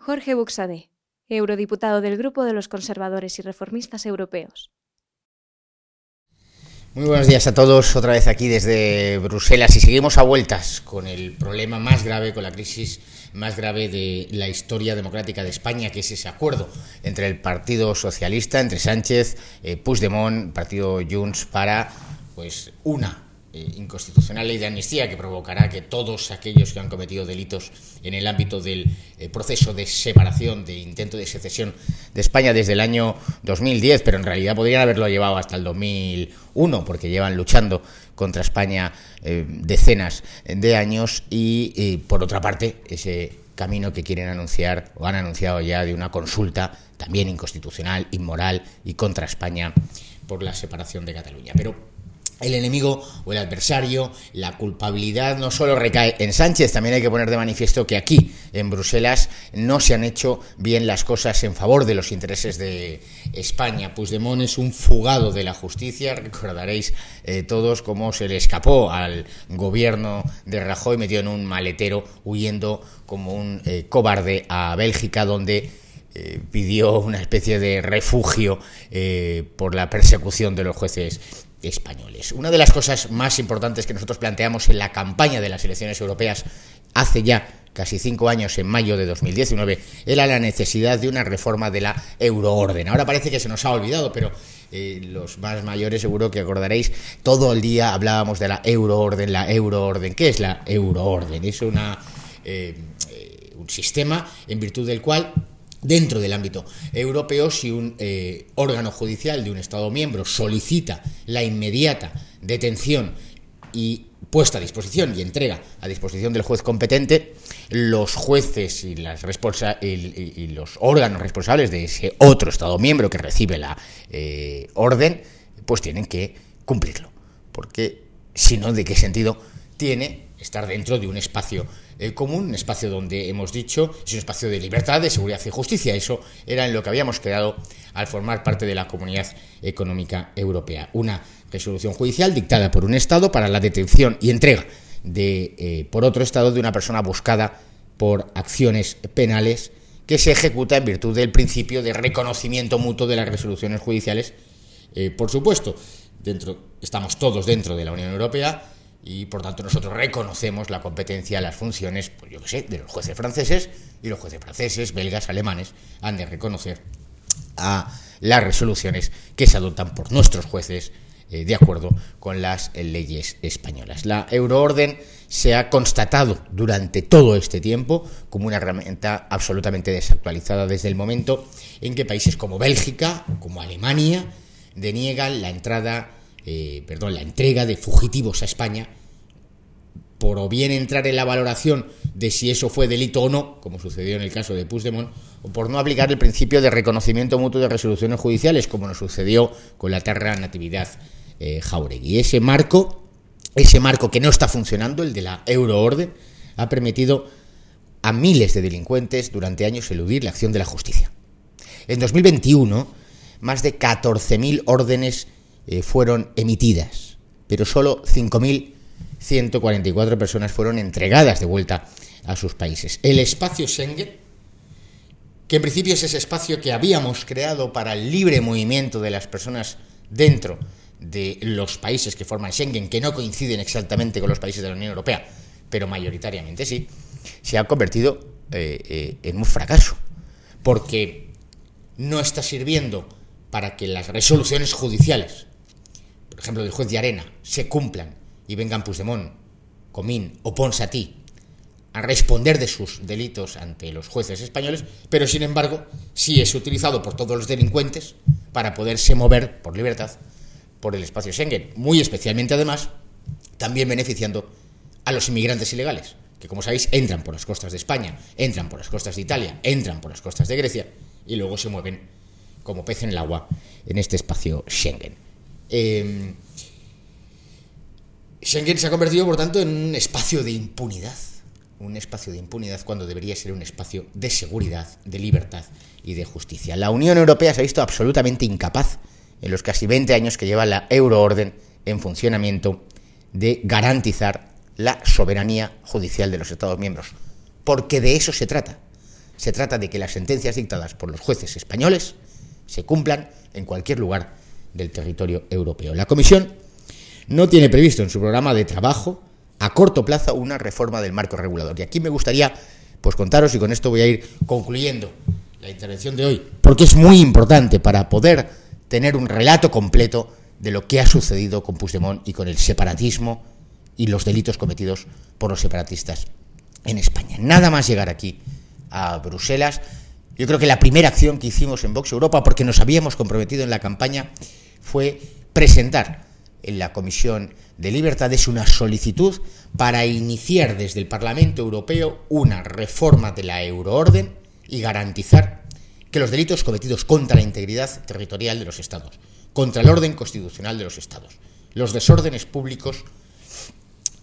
Jorge Buxadé, eurodiputado del Grupo de los Conservadores y Reformistas Europeos. Muy buenos días a todos, otra vez aquí desde Bruselas y seguimos a vueltas con el problema más grave, con la crisis más grave de la historia democrática de España, que es ese acuerdo entre el Partido Socialista, entre Sánchez, eh, Puigdemont, Partido Junts, para pues una eh, inconstitucional ley de amnistía que provocará que todos aquellos que han cometido delitos en el ámbito del eh, proceso de separación, de intento de secesión de España desde el año 2010, pero en realidad podrían haberlo llevado hasta el 2001, porque llevan luchando contra España eh, decenas de años y, por otra parte, ese camino que quieren anunciar o han anunciado ya de una consulta también inconstitucional, inmoral y contra España por la separación de Cataluña. Pero el enemigo o el adversario, la culpabilidad no solo recae en Sánchez, también hay que poner de manifiesto que aquí, en Bruselas, no se han hecho bien las cosas en favor de los intereses de España. Puigdemont es un fugado de la justicia, recordaréis eh, todos cómo se le escapó al gobierno de Rajoy metido en un maletero huyendo como un eh, cobarde a Bélgica, donde eh, pidió una especie de refugio por la persecución de los jueces españoles. Una de las cosas más importantes que nosotros planteamos en la campaña de las elecciones europeas hace ya casi cinco años, en mayo de 2019, era la necesidad de una reforma de la euroorden. Ahora parece que se nos ha olvidado, pero eh, los más mayores seguro que acordaréis, todo el día hablábamos de la euroorden, la euroorden. ¿Qué es la euroorden? Es una, eh, eh, un sistema en virtud del cual Dentro del ámbito europeo, si un eh, órgano judicial de un Estado miembro solicita la inmediata detención y puesta a disposición y entrega a disposición del juez competente, los jueces y, las y, los órganos responsables de ese otro Estado miembro que recibe la eh, orden, pues tienen que cumplirlo. Porque si no, ¿de qué sentido tiene estar dentro de un espacio eh, común, un espacio donde hemos dicho es un espacio de libertad, de seguridad y justicia. Eso era en lo que habíamos quedado al formar parte de la Comunidad Económica Europea. Una resolución judicial dictada por un Estado para la detención y entrega de, eh, por otro Estado de una persona buscada por acciones penales que se ejecuta en virtud del principio de reconocimiento mutuo de las resoluciones judiciales. Eh, por supuesto, dentro, estamos todos dentro de la Unión Europea y por tanto nosotros reconocemos la competencia, las funciones, pues yo qué sé, de los jueces franceses y los jueces franceses, belgas, alemanes han de reconocer a las resoluciones que se adoptan por nuestros jueces eh, de acuerdo con las leyes españolas. La euroorden se ha constatado durante todo este tiempo como una herramienta absolutamente desactualizada desde el momento en que países como Bélgica como Alemania deniegan la entrada eh, perdón, la entrega de fugitivos a España, por o bien entrar en la valoración de si eso fue delito o no, como sucedió en el caso de Puigdemont, o por no aplicar el principio de reconocimiento mutuo de resoluciones judiciales, como nos sucedió con la Terra Natividad eh, Jauregui. Ese marco, ese marco que no está funcionando, el de la euroorden, ha permitido a miles de delincuentes durante años eludir la acción de la justicia. En 2021, más de 14.000 órdenes eh, fueron emitidas, pero solo 5.144 personas fueron entregadas de vuelta a sus países. El espacio Schengen, que en principio es ese espacio que habíamos creado para el libre movimiento de las personas dentro de los países que forman Schengen, que no coinciden exactamente con los países de la Unión Europea, pero mayoritariamente sí, se ha convertido eh, eh, en un fracaso, porque no está sirviendo para que las resoluciones judiciales por ejemplo, del juez de Arena, se cumplan y vengan Puigdemont, Comín o Ponsatí a responder de sus delitos ante los jueces españoles, pero sin embargo sí es utilizado por todos los delincuentes para poderse mover por libertad por el espacio Schengen, muy especialmente además también beneficiando a los inmigrantes ilegales, que como sabéis entran por las costas de España, entran por las costas de Italia, entran por las costas de Grecia y luego se mueven como pez en el agua en este espacio Schengen. Eh, Schengen se ha convertido, por tanto, en un espacio de impunidad. Un espacio de impunidad cuando debería ser un espacio de seguridad, de libertad y de justicia. La Unión Europea se ha visto absolutamente incapaz en los casi 20 años que lleva la euroorden en funcionamiento de garantizar la soberanía judicial de los Estados miembros. Porque de eso se trata. Se trata de que las sentencias dictadas por los jueces españoles se cumplan en cualquier lugar del territorio europeo. La Comisión no tiene previsto en su programa de trabajo a corto plazo una reforma del marco regulador. Y aquí me gustaría pues contaros y con esto voy a ir concluyendo la intervención de hoy, porque es muy importante para poder tener un relato completo de lo que ha sucedido con Puigdemont y con el separatismo y los delitos cometidos por los separatistas en España. Nada más llegar aquí a Bruselas, yo creo que la primera acción que hicimos en Vox Europa, porque nos habíamos comprometido en la campaña, fue presentar en la Comisión de Libertades una solicitud para iniciar desde el Parlamento Europeo una reforma de la euroorden y garantizar que los delitos cometidos contra la integridad territorial de los Estados, contra el orden constitucional de los Estados, los desórdenes públicos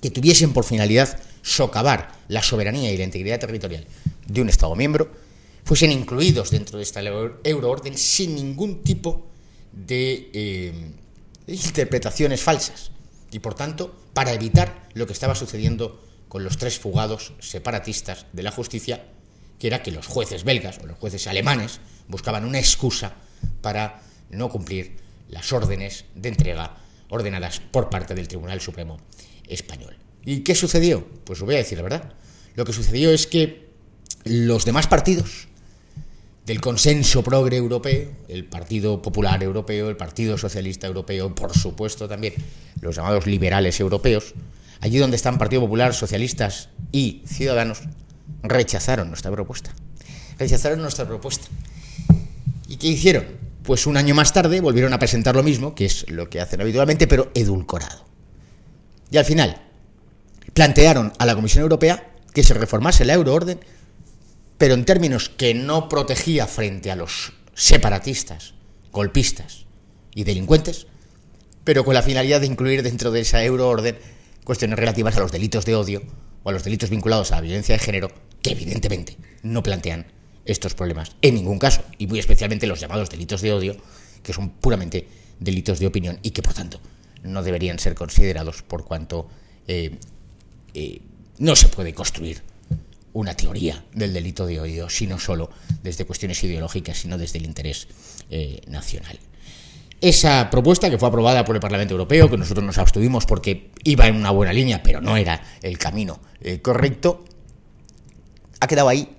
que tuviesen por finalidad socavar la soberanía y la integridad territorial de un Estado miembro, fuesen incluidos dentro de esta euroorden sin ningún tipo de eh, interpretaciones falsas. Y por tanto, para evitar lo que estaba sucediendo con los tres fugados separatistas de la justicia, que era que los jueces belgas o los jueces alemanes buscaban una excusa para no cumplir las órdenes de entrega ordenadas por parte del Tribunal Supremo español. ¿Y qué sucedió? Pues os voy a decir la verdad. Lo que sucedió es que los demás partidos del consenso progre europeo, el Partido Popular Europeo, el Partido Socialista Europeo, por supuesto también los llamados liberales europeos, allí donde están Partido Popular, Socialistas y Ciudadanos, rechazaron nuestra propuesta. Rechazaron nuestra propuesta. ¿Y qué hicieron? Pues un año más tarde volvieron a presentar lo mismo, que es lo que hacen habitualmente, pero edulcorado. Y al final plantearon a la Comisión Europea que se reformase la euroorden pero en términos que no protegía frente a los separatistas, golpistas y delincuentes, pero con la finalidad de incluir dentro de esa euroorden cuestiones relativas a los delitos de odio o a los delitos vinculados a la violencia de género, que evidentemente no plantean estos problemas en ningún caso, y muy especialmente los llamados delitos de odio, que son puramente delitos de opinión y que por tanto no deberían ser considerados por cuanto eh, eh, no se puede construir una teoría del delito de odio, sino solo desde cuestiones ideológicas, sino desde el interés eh, nacional. Esa propuesta que fue aprobada por el Parlamento Europeo, que nosotros nos abstuvimos porque iba en una buena línea, pero no era el camino eh, correcto, ha quedado ahí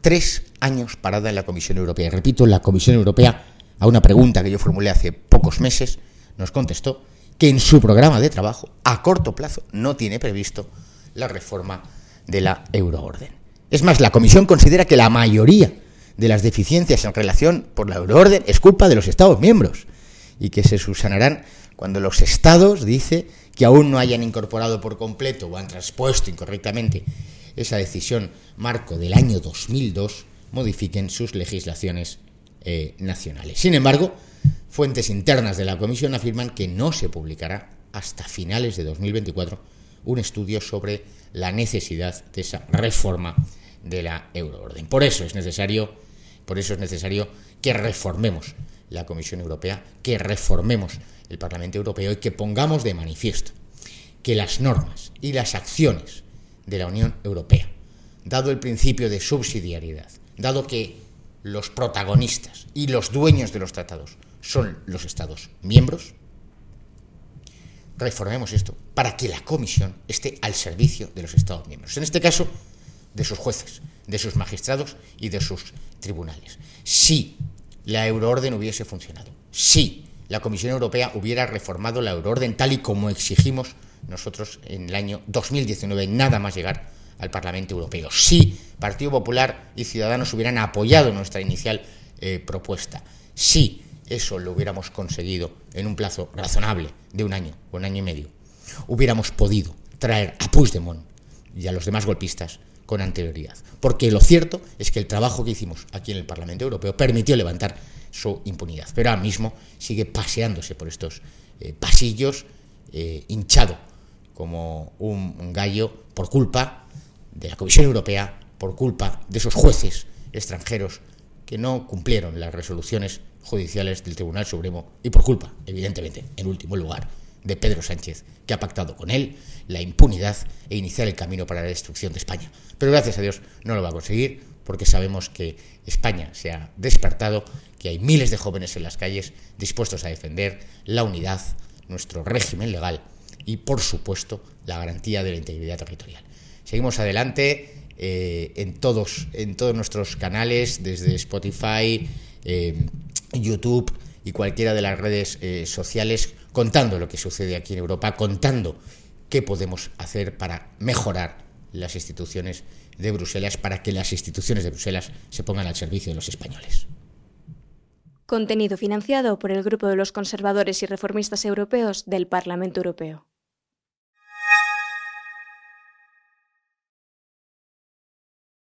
tres años parada en la Comisión Europea. Y repito, la Comisión Europea, a una pregunta que yo formulé hace pocos meses, nos contestó que en su programa de trabajo, a corto plazo, no tiene previsto la reforma de la euroorden. Es más, la Comisión considera que la mayoría de las deficiencias en relación por la euroorden es culpa de los Estados miembros y que se subsanarán cuando los Estados, dice, que aún no hayan incorporado por completo o han transpuesto incorrectamente esa decisión marco del año 2002, modifiquen sus legislaciones eh, nacionales. Sin embargo, fuentes internas de la Comisión afirman que no se publicará hasta finales de 2024 un estudio sobre la necesidad de esa reforma de la euroorden. Por eso es necesario, por eso es necesario que reformemos la Comisión Europea, que reformemos el Parlamento Europeo y que pongamos de manifiesto que las normas y las acciones de la Unión Europea, dado el principio de subsidiariedad, dado que los protagonistas y los dueños de los tratados son los Estados miembros, reformemos esto para que la comisión esté al servicio de los Estados miembros. En este caso, de sus jueces, de sus magistrados y de sus tribunales. Si la euroorden hubiese funcionado, si la Comisión Europea hubiera reformado la euroorden tal y como exigimos nosotros en el año 2019, nada más llegar al Parlamento Europeo. Si Partido Popular y Ciudadanos hubieran apoyado nuestra inicial eh, propuesta. Si eso lo hubiéramos conseguido en un plazo razonable de un año o un año y medio, hubiéramos podido traer a Puigdemont y a los demás golpistas con anterioridad. Porque lo cierto es que el trabajo que hicimos aquí en el Parlamento Europeo permitió levantar su impunidad. Pero ahora mismo sigue paseándose por estos eh, pasillos, eh, hinchado como un gallo por culpa de la Comisión Europea, por culpa de esos jueces extranjeros que no cumplieron las resoluciones judiciales del Tribunal Supremo y por culpa, evidentemente, en último lugar, de Pedro Sánchez, que ha pactado con él la impunidad e iniciar el camino para la destrucción de España. Pero gracias a Dios no lo va a conseguir porque sabemos que España se ha despertado, que hay miles de jóvenes en las calles dispuestos a defender la unidad, nuestro régimen legal y, por supuesto, la garantía de la integridad territorial. Seguimos adelante eh, en, todos, en todos nuestros canales, desde Spotify, eh, YouTube y cualquiera de las redes eh, sociales, contando lo que sucede aquí en Europa, contando qué podemos hacer para mejorar las instituciones de Bruselas, para que las instituciones de Bruselas se pongan al servicio de los españoles. Contenido financiado por el Grupo de los Conservadores y Reformistas Europeos del Parlamento Europeo.